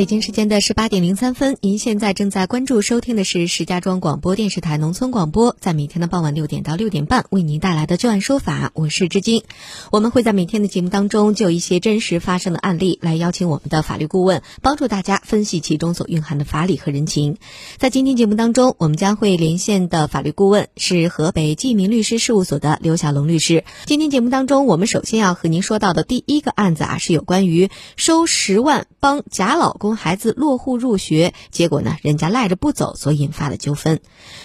北京时间的十八点零三分，您现在正在关注收听的是石家庄广播电视台农村广播，在每天的傍晚六点到六点半为您带来的《就案说法》，我是知今。我们会在每天的节目当中，就一些真实发生的案例来邀请我们的法律顾问，帮助大家分析其中所蕴含的法理和人情。在今天节目当中，我们将会连线的法律顾问是河北济民律师事务所的刘小龙律师。今天节目当中，我们首先要和您说到的第一个案子啊，是有关于收十万帮假老公。孩子落户入学，结果呢，人家赖着不走所引发的纠纷。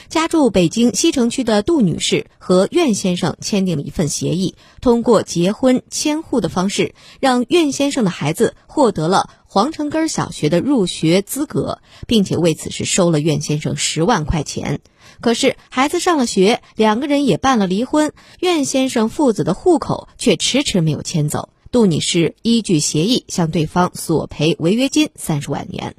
家住北京西城区的杜女士和苑先生签订了一份协议，通过结婚迁户的方式，让苑先生的孩子获得了皇城根小学的入学资格，并且为此是收了苑先生十万块钱。可是孩子上了学，两个人也办了离婚，苑先生父子的户口却迟迟没有迁走。杜女士依据协议向对方索赔违约金三十万元。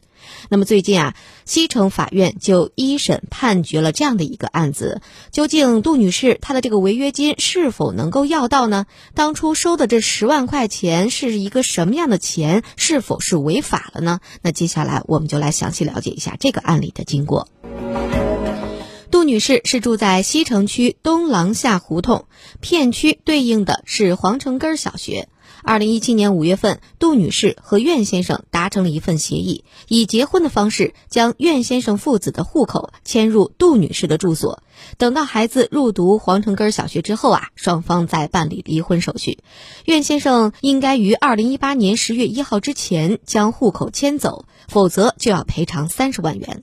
那么最近啊，西城法院就一审判决了这样的一个案子：究竟杜女士她的这个违约金是否能够要到呢？当初收的这十万块钱是一个什么样的钱？是否是违法了呢？那接下来我们就来详细了解一下这个案例的经过。杜女士是住在西城区东廊下胡同片区，对应的是皇城根小学。二零一七年五月份，杜女士和苑先生达成了一份协议，以结婚的方式将苑先生父子的户口迁入杜女士的住所。等到孩子入读皇城根小学之后啊，双方再办理离婚手续。苑先生应该于二零一八年十月一号之前将户口迁走，否则就要赔偿三十万元。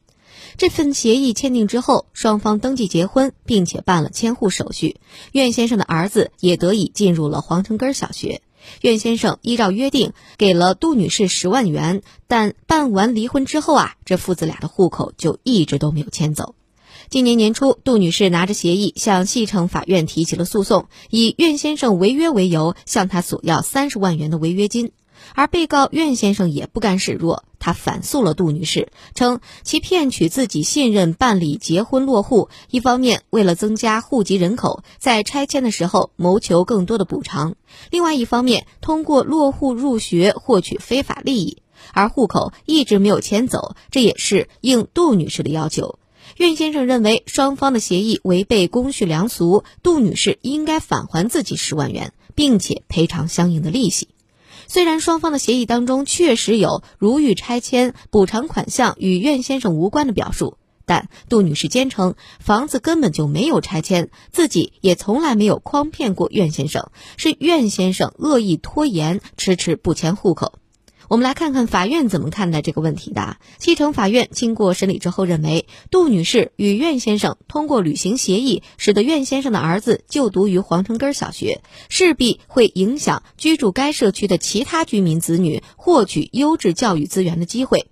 这份协议签订之后，双方登记结婚，并且办了迁户手续。苑先生的儿子也得以进入了皇城根小学。苑先生依照约定给了杜女士十万元，但办完离婚之后啊，这父子俩的户口就一直都没有迁走。今年年初，杜女士拿着协议向西城法院提起了诉讼，以苑先生违约为由，向他索要三十万元的违约金。而被告苑先生也不甘示弱，他反诉了杜女士，称其骗取自己信任办理结婚落户，一方面为了增加户籍人口，在拆迁的时候谋求更多的补偿；另外一方面通过落户入学获取非法利益，而户口一直没有迁走，这也是应杜女士的要求。苑先生认为双方的协议违背公序良俗，杜女士应该返还自己十万元，并且赔偿相应的利息。虽然双方的协议当中确实有如遇拆迁补偿款项与苑先生无关的表述，但杜女士坚称房子根本就没有拆迁，自己也从来没有诓骗过苑先生，是苑先生恶意拖延，迟迟不迁户口。我们来看看法院怎么看待这个问题的。西城法院经过审理之后认为，杜女士与苑先生通过履行协议，使得苑先生的儿子就读于皇城根小学，势必会影响居住该社区的其他居民子女获取优质教育资源的机会。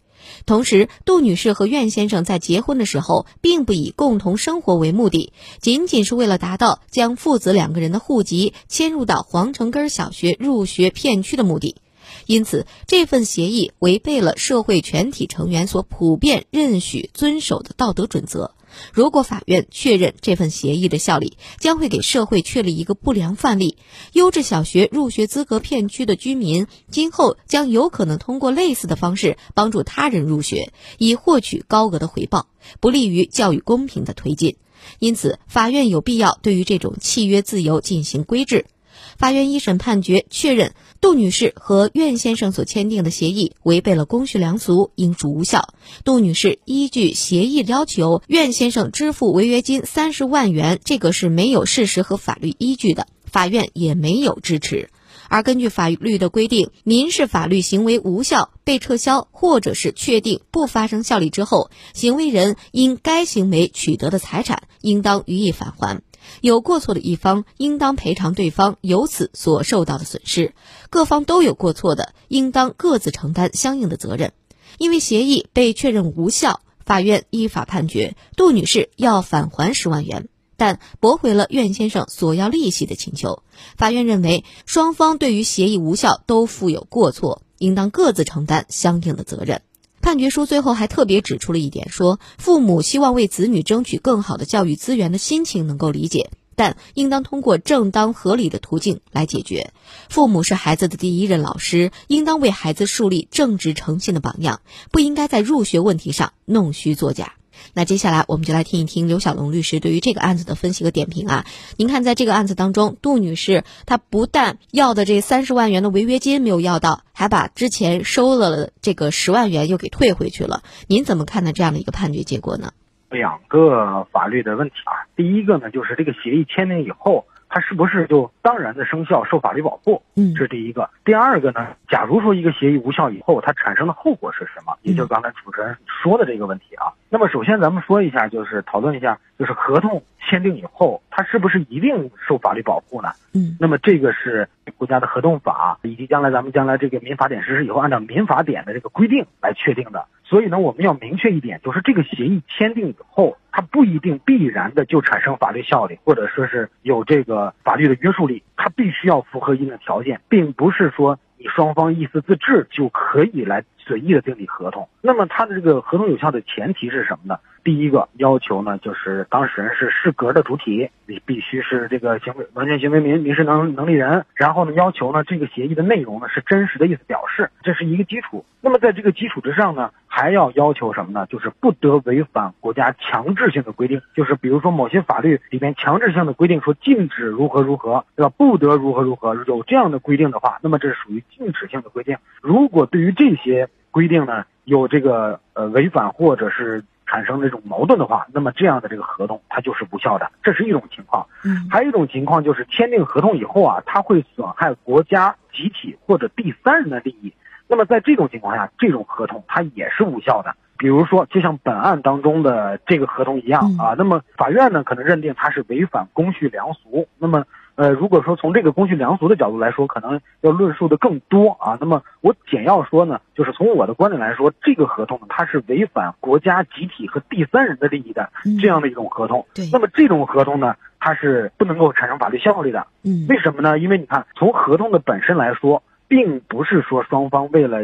同时，杜女士和苑先生在结婚的时候，并不以共同生活为目的，仅仅是为了达到将父子两个人的户籍迁入到皇城根小学入学片区的目的。因此，这份协议违背了社会全体成员所普遍认许、遵守的道德准则。如果法院确认这份协议的效力，将会给社会确立一个不良范例。优质小学入学资格片区的居民，今后将有可能通过类似的方式帮助他人入学，以获取高额的回报，不利于教育公平的推进。因此，法院有必要对于这种契约自由进行规制。法院一审判决确认，杜女士和苑先生所签订的协议违背了公序良俗，应属无效。杜女士依据协议要求苑先生支付违约金三十万元，这个是没有事实和法律依据的，法院也没有支持。而根据法律的规定，民事法律行为无效、被撤销，或者是确定不发生效力之后，行为人因该行为取得的财产，应当予以返还。有过错的一方应当赔偿对方由此所受到的损失，各方都有过错的，应当各自承担相应的责任。因为协议被确认无效，法院依法判决杜女士要返还十万元，但驳回了苑先生索要利息的请求。法院认为双方对于协议无效都负有过错，应当各自承担相应的责任。判决书最后还特别指出了一点，说父母希望为子女争取更好的教育资源的心情能够理解，但应当通过正当合理的途径来解决。父母是孩子的第一任老师，应当为孩子树立正直诚信的榜样，不应该在入学问题上弄虚作假。那接下来我们就来听一听刘小龙律师对于这个案子的分析和点评啊。您看，在这个案子当中，杜女士她不但要的这三十万元的违约金没有要到，还把之前收了这个十万元又给退回去了。您怎么看待这样的一个判决结果呢？两个法律的问题啊，第一个呢，就是这个协议签订以后。它是不是就当然的生效、受法律保护？嗯，这是第一个。第二个呢，假如说一个协议无效以后，它产生的后果是什么？也就是刚才主持人说的这个问题啊。那么首先咱们说一下，就是讨论一下，就是合同签订以后，它是不是一定受法律保护呢？嗯，那么这个是国家的合同法以及将来咱们将来这个民法典实施以后，按照民法典的这个规定来确定的。所以呢，我们要明确一点，就是这个协议签订以后，它不一定必然的就产生法律效力，或者说是有这个法律的约束力，它必须要符合一定的条件，并不是说你双方意思自治就可以来随意的订立合同。那么它的这个合同有效的前提是什么呢？第一个要求呢，就是当事人是适格的主体，你必须是这个行为完全行为民民事能能力人。然后呢，要求呢这个协议的内容呢是真实的意思表示，这是一个基础。那么在这个基础之上呢，还要要求什么呢？就是不得违反国家强制性的规定，就是比如说某些法律里面强制性的规定说禁止如何如何，对吧？不得如何如何，有这样的规定的话，那么这是属于禁止性的规定。如果对于这些规定呢有这个呃违反或者是产生这种矛盾的话，那么这样的这个合同它就是无效的，这是一种情况。嗯，还有一种情况就是签订合同以后啊，它会损害国家集体或者第三人的利益。那么在这种情况下，这种合同它也是无效的。比如说，就像本案当中的这个合同一样啊，那么法院呢可能认定它是违反公序良俗。那么呃，如果说从这个公序良俗的角度来说，可能要论述的更多啊。那么我简要说呢，就是从我的观点来说，这个合同呢，它是违反国家集体和第三人的利益的这样的一种合同。对。那么这种合同呢，它是不能够产生法律效力的。嗯。为什么呢？因为你看，从合同的本身来说，并不是说双方为了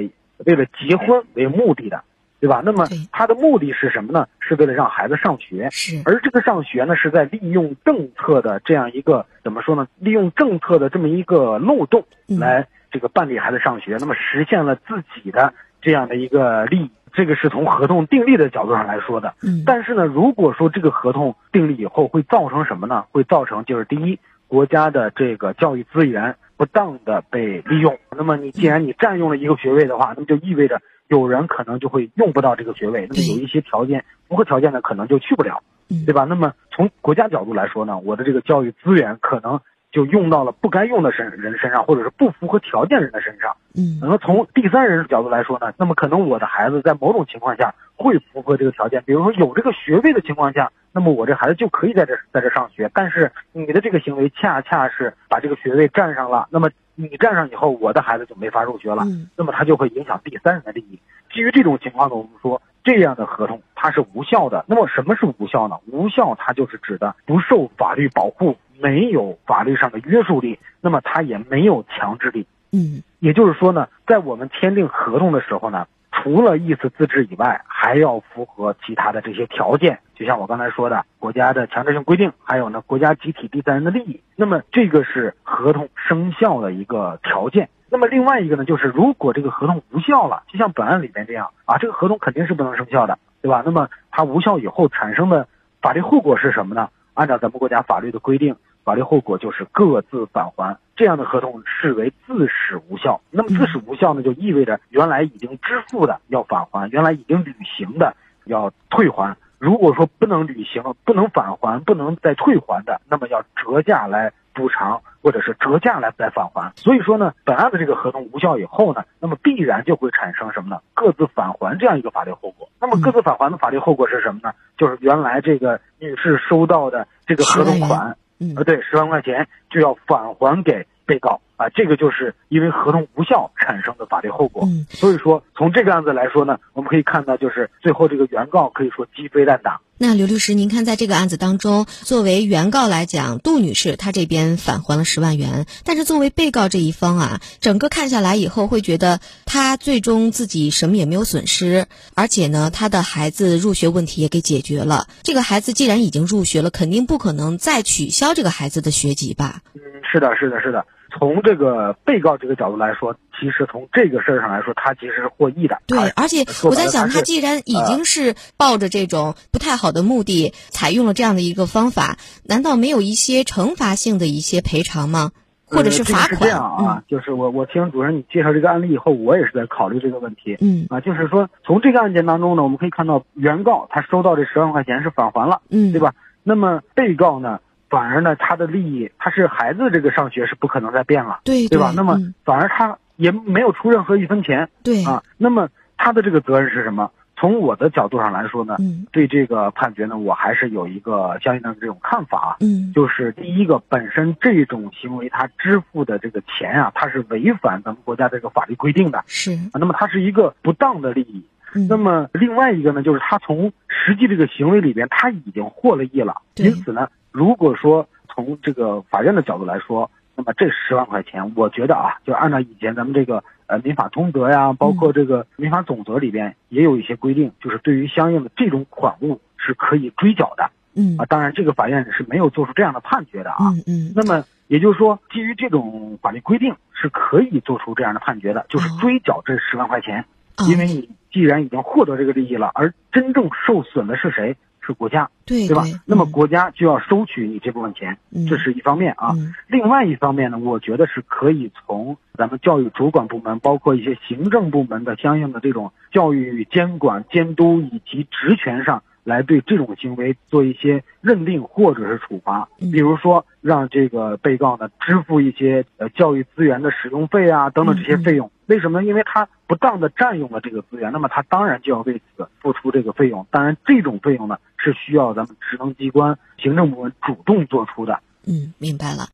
为了结婚为目的的。对吧？那么他的目的是什么呢？是为了让孩子上学。是。而这个上学呢，是在利用政策的这样一个怎么说呢？利用政策的这么一个漏洞来这个办理孩子上学，那么实现了自己的这样的一个利益。这个是从合同订立的角度上来说的。嗯。但是呢，如果说这个合同订立以后会造成什么呢？会造成就是第一，国家的这个教育资源不当的被利用。那么你既然你占用了一个学位的话，那么就意味着。有人可能就会用不到这个学位，那么有一些条件符合条件的可能就去不了，对吧？那么从国家角度来说呢，我的这个教育资源可能就用到了不该用的身人身上，或者是不符合条件人的身上。嗯，那么从第三人角度来说呢，那么可能我的孩子在某种情况下会符合这个条件，比如说有这个学位的情况下，那么我这孩子就可以在这在这上学。但是你的这个行为恰恰是把这个学位占上了，那么。你占上以后，我的孩子就没法入学了，那么他就会影响第三人的利益。基于这种情况呢，我们说这样的合同它是无效的。那么什么是无效呢？无效它就是指的不受法律保护，没有法律上的约束力，那么它也没有强制力。嗯，也就是说呢，在我们签订合同的时候呢。除了意思自治以外，还要符合其他的这些条件，就像我刚才说的，国家的强制性规定，还有呢国家集体第三人的利益。那么这个是合同生效的一个条件。那么另外一个呢，就是如果这个合同无效了，就像本案里面这样啊，这个合同肯定是不能生效的，对吧？那么它无效以后产生的法律后果是什么呢？按照咱们国家法律的规定。法律后果就是各自返还，这样的合同视为自始无效。那么自始无效呢，就意味着原来已经支付的要返还，原来已经履行的要退还。如果说不能履行、不能返还、不能再退还的，那么要折价来补偿，或者是折价来再返还。所以说呢，本案的这个合同无效以后呢，那么必然就会产生什么呢？各自返还这样一个法律后果。那么各自返还的法律后果是什么呢？就是原来这个女士收到的这个合同款。嗯，对，十万块钱就要返还给被告啊，这个就是因为合同无效产生的法律后果。嗯，所以说从这个案子来说呢，我们可以看到，就是最后这个原告可以说鸡飞蛋打。那刘律师，您看在这个案子当中，作为原告来讲，杜女士她这边返还了十万元，但是作为被告这一方啊，整个看下来以后会觉得她最终自己什么也没有损失，而且呢，她的孩子入学问题也给解决了。这个孩子既然已经入学了，肯定不可能再取消这个孩子的学籍吧？嗯，是的，是的，是的。从这个被告这个角度来说，其实从这个事儿上来说，他其实是获益的。对，而且我在想，他既然已经是抱着这种不太好的目的，采用了这样的一个方法，难道没有一些惩罚性的一些赔偿吗？或者是罚款？这样啊，就是我我听主任你介绍这个案例以后，我也是在考虑这个问题。嗯啊，就是说从这个案件当中呢，我们可以看到原告他收到这十万块钱是返还了，嗯，对吧？那么被告呢？反而呢，他的利益，他是孩子这个上学是不可能再变了，对对吧？那么反而他也没有出任何一分钱，对啊。那么他的这个责任是什么？从我的角度上来说呢，对这个判决呢，我还是有一个相应的这种看法，嗯，就是第一个，本身这种行为他支付的这个钱啊，他是违反咱们国家这个法律规定的，是啊。那么他是一个不当的利益，嗯那么另外一个呢，就是他从实际这个行为里边他已经获了益了，因此呢。如果说从这个法院的角度来说，那么这十万块钱，我觉得啊，就按照以前咱们这个呃民法通则呀，包括这个民法总则里边也有一些规定，就是对于相应的这种款物是可以追缴的。嗯啊，当然这个法院是没有做出这样的判决的啊。嗯嗯。那么也就是说，基于这种法律规定是可以做出这样的判决的，就是追缴这十万块钱，因为你既然已经获得这个利益了，而真正受损的是谁？是国家，对对吧？那么国家就要收取你这部分钱，这是一方面啊。另外一方面呢，我觉得是可以从咱们教育主管部门，包括一些行政部门的相应的这种教育监管、监督以及职权上来对这种行为做一些认定或者是处罚。比如说，让这个被告呢支付一些呃教育资源的使用费啊等等这些费用。为什么？因为他不当的占用了这个资源，那么他当然就要为此付出这个费用。当然，这种费用呢是需要咱们职能机关、行政部门主动做出的。嗯，明白了。